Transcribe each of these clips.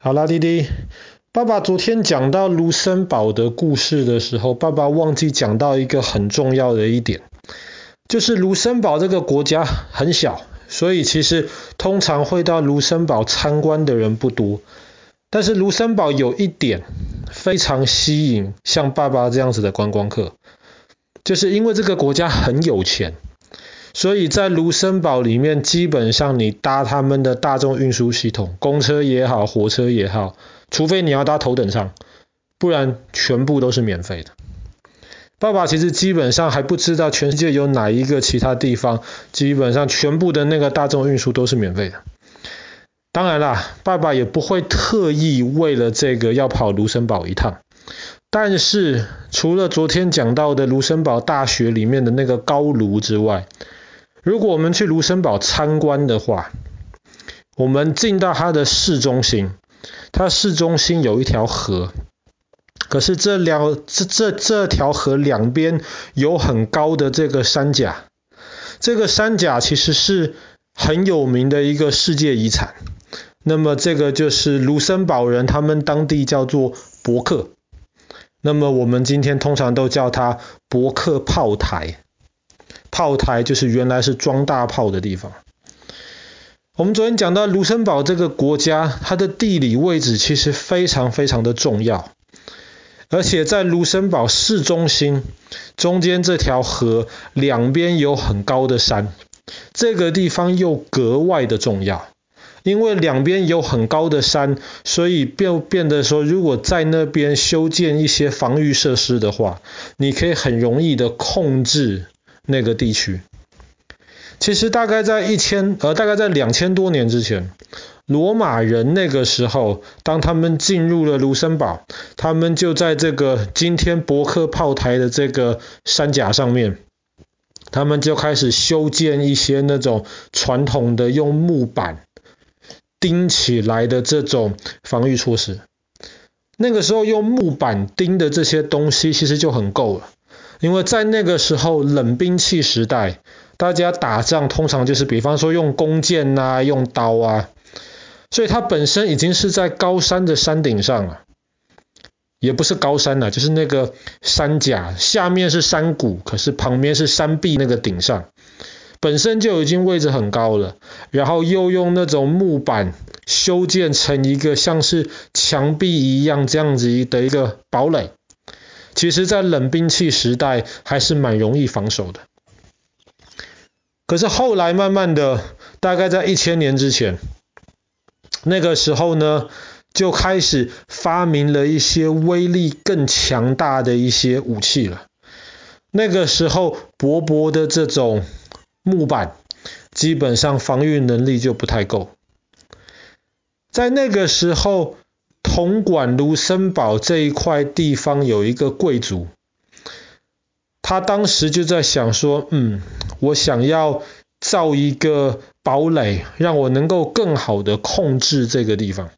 好啦，弟弟，爸爸昨天讲到卢森堡的故事的时候，爸爸忘记讲到一个很重要的一点，就是卢森堡这个国家很小，所以其实通常会到卢森堡参观的人不多。但是卢森堡有一点非常吸引像爸爸这样子的观光客，就是因为这个国家很有钱。所以在卢森堡里面，基本上你搭他们的大众运输系统，公车也好，火车也好，除非你要搭头等舱，不然全部都是免费的。爸爸其实基本上还不知道全世界有哪一个其他地方，基本上全部的那个大众运输都是免费的。当然啦，爸爸也不会特意为了这个要跑卢森堡一趟。但是除了昨天讲到的卢森堡大学里面的那个高炉之外，如果我们去卢森堡参观的话，我们进到它的市中心，它市中心有一条河，可是这两这这这条河两边有很高的这个山甲，这个山甲其实是很有名的一个世界遗产。那么这个就是卢森堡人他们当地叫做伯克，那么我们今天通常都叫它伯克炮台。炮台就是原来是装大炮的地方。我们昨天讲到卢森堡这个国家，它的地理位置其实非常非常的重要，而且在卢森堡市中心中间这条河两边有很高的山，这个地方又格外的重要，因为两边有很高的山，所以变变得说，如果在那边修建一些防御设施的话，你可以很容易的控制。那个地区，其实大概在一千呃，大概在两千多年之前，罗马人那个时候，当他们进入了卢森堡，他们就在这个今天伯克炮台的这个山甲上面，他们就开始修建一些那种传统的用木板钉起来的这种防御措施。那个时候用木板钉的这些东西，其实就很够了。因为在那个时候冷兵器时代，大家打仗通常就是比方说用弓箭啊，用刀啊，所以它本身已经是在高山的山顶上了，也不是高山了，就是那个山甲下面是山谷，可是旁边是山壁那个顶上，本身就已经位置很高了，然后又用那种木板修建成一个像是墙壁一样这样子的一个堡垒。其实，在冷兵器时代还是蛮容易防守的。可是后来慢慢的，大概在一千年之前，那个时候呢，就开始发明了一些威力更强大的一些武器了。那个时候，薄薄的这种木板，基本上防御能力就不太够。在那个时候，统管卢森堡这一块地方有一个贵族，他当时就在想说，嗯，我想要造一个堡垒，让我能够更好的控制这个地方，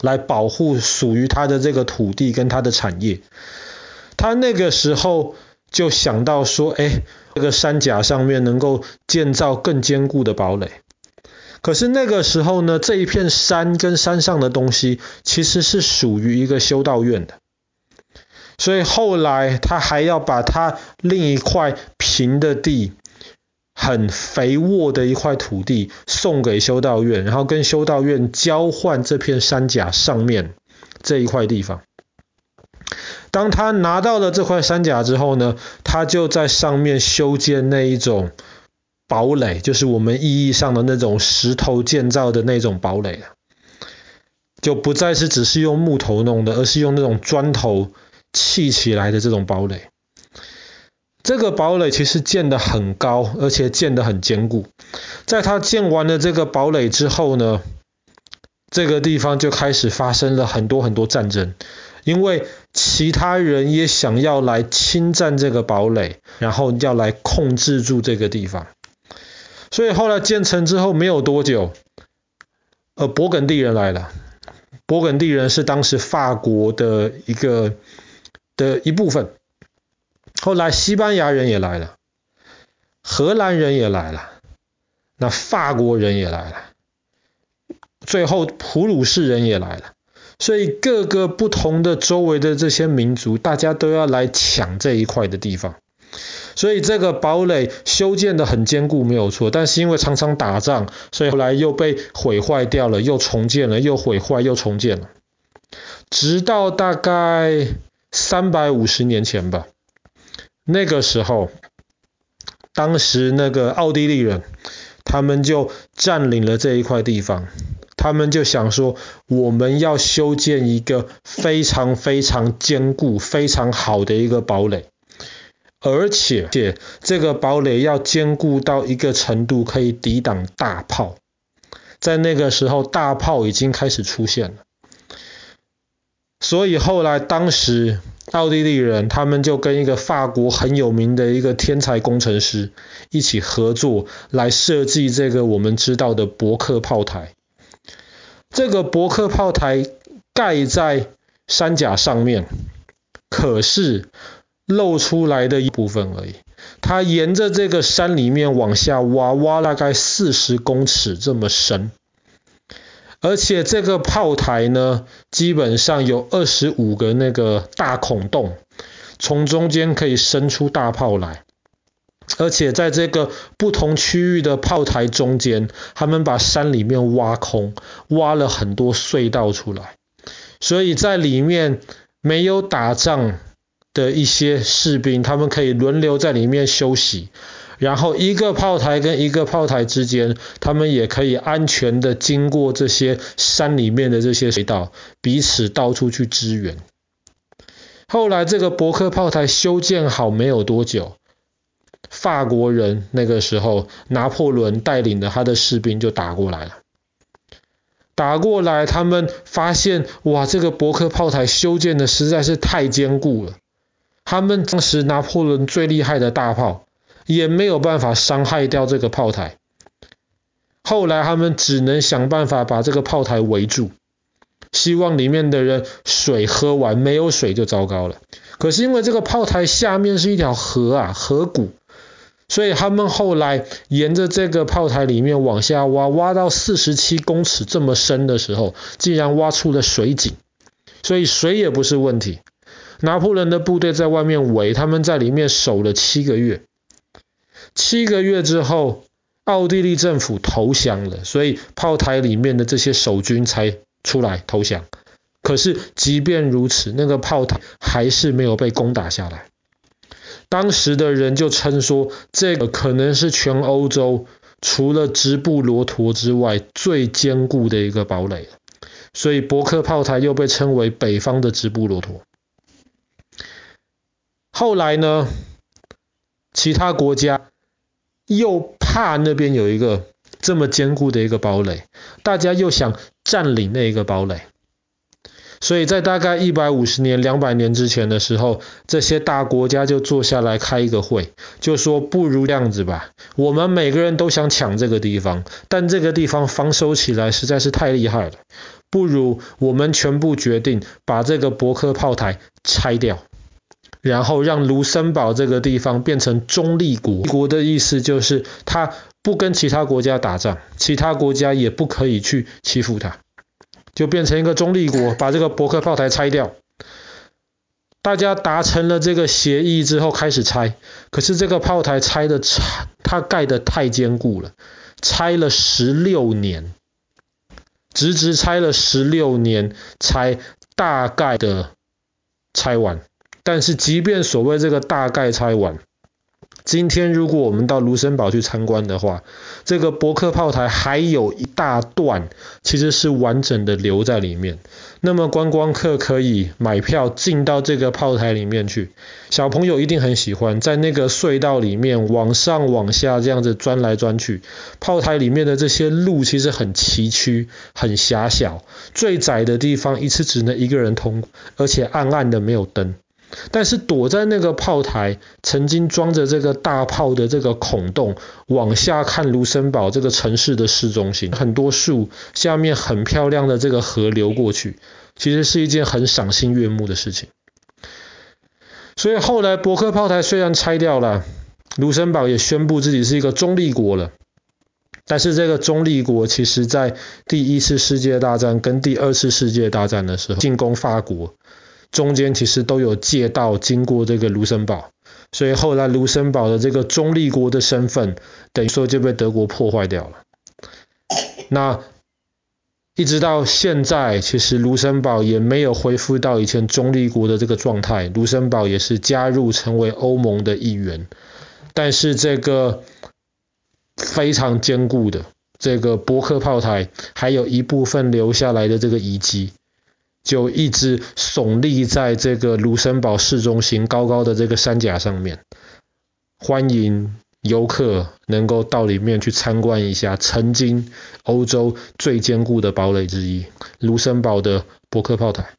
来保护属于他的这个土地跟他的产业。他那个时候就想到说，哎，这个山甲上面能够建造更坚固的堡垒。可是那个时候呢，这一片山跟山上的东西其实是属于一个修道院的，所以后来他还要把他另一块平的地，很肥沃的一块土地送给修道院，然后跟修道院交换这片山甲上面这一块地方。当他拿到了这块山甲之后呢，他就在上面修建那一种。堡垒就是我们意义上的那种石头建造的那种堡垒，就不再是只是用木头弄的，而是用那种砖头砌起来的这种堡垒。这个堡垒其实建得很高，而且建得很坚固。在他建完了这个堡垒之后呢，这个地方就开始发生了很多很多战争，因为其他人也想要来侵占这个堡垒，然后要来控制住这个地方。所以后来建成之后没有多久，呃，勃艮第人来了。勃艮第人是当时法国的一个的一部分。后来西班牙人也来了，荷兰人也来了，那法国人也来了，最后普鲁士人也来了，所以各个不同的周围的这些民族，大家都要来抢这一块的地方。所以这个堡垒修建得很坚固，没有错。但是因为常常打仗，所以后来又被毁坏掉了，又重建了，又毁坏，又重建了。直到大概三百五十年前吧，那个时候，当时那个奥地利人，他们就占领了这一块地方，他们就想说，我们要修建一个非常非常坚固、非常好的一个堡垒。而且，这个堡垒要坚固到一个程度，可以抵挡大炮。在那个时候，大炮已经开始出现了。所以后来，当时奥地利人他们就跟一个法国很有名的一个天才工程师一起合作，来设计这个我们知道的伯克炮台。这个伯克炮台盖在山甲上面，可是，露出来的一部分而已，它沿着这个山里面往下挖，挖大概四十公尺这么深，而且这个炮台呢，基本上有二十五个那个大孔洞，从中间可以伸出大炮来，而且在这个不同区域的炮台中间，他们把山里面挖空，挖了很多隧道出来，所以在里面没有打仗。的一些士兵，他们可以轮流在里面休息，然后一个炮台跟一个炮台之间，他们也可以安全的经过这些山里面的这些隧道，彼此到处去支援。后来这个伯克炮台修建好没有多久，法国人那个时候拿破仑带领的他的士兵就打过来了，打过来，他们发现哇，这个伯克炮台修建的实在是太坚固了。他们当时拿破仑最厉害的大炮也没有办法伤害掉这个炮台，后来他们只能想办法把这个炮台围住，希望里面的人水喝完，没有水就糟糕了。可是因为这个炮台下面是一条河啊，河谷，所以他们后来沿着这个炮台里面往下挖，挖到四十七公尺这么深的时候，竟然挖出了水井，所以水也不是问题。拿破仑的部队在外面围，他们在里面守了七个月。七个月之后，奥地利政府投降了，所以炮台里面的这些守军才出来投降。可是，即便如此，那个炮台还是没有被攻打下来。当时的人就称说，这个可能是全欧洲除了直布罗陀之外最坚固的一个堡垒。所以，柏克炮台又被称为北方的直布罗陀。后来呢，其他国家又怕那边有一个这么坚固的一个堡垒，大家又想占领那一个堡垒，所以在大概一百五十年、两百年之前的时候，这些大国家就坐下来开一个会，就说不如这样子吧，我们每个人都想抢这个地方，但这个地方防守起来实在是太厉害了，不如我们全部决定把这个伯克炮台拆掉。然后让卢森堡这个地方变成中立国，国的意思就是他不跟其他国家打仗，其他国家也不可以去欺负他，就变成一个中立国，把这个柏克炮台拆掉。大家达成了这个协议之后开始拆，可是这个炮台拆的拆，它盖的太坚固了，拆了十六年，直直拆了十六年才大概的拆完。但是，即便所谓这个大概拆完，今天如果我们到卢森堡去参观的话，这个博克炮台还有一大段其实是完整的留在里面。那么观光客可以买票进到这个炮台里面去，小朋友一定很喜欢，在那个隧道里面往上往下这样子钻来钻去。炮台里面的这些路其实很崎岖、很狭小，最窄的地方一次只能一个人通，而且暗暗的没有灯。但是躲在那个炮台，曾经装着这个大炮的这个孔洞，往下看卢森堡这个城市的市中心，很多树，下面很漂亮的这个河流过去，其实是一件很赏心悦目的事情。所以后来伯克炮台虽然拆掉了，卢森堡也宣布自己是一个中立国了。但是这个中立国其实在第一次世界大战跟第二次世界大战的时候进攻法国，中间其实都有借道经过这个卢森堡，所以后来卢森堡的这个中立国的身份等于说就被德国破坏掉了。那一直到现在，其实卢森堡也没有恢复到以前中立国的这个状态，卢森堡也是加入成为欧盟的一员，但是这个。非常坚固的这个柏克炮台，还有一部分留下来的这个遗迹，就一直耸立在这个卢森堡市中心高高的这个山甲上面，欢迎游客能够到里面去参观一下曾经欧洲最坚固的堡垒之一——卢森堡的伯克炮台。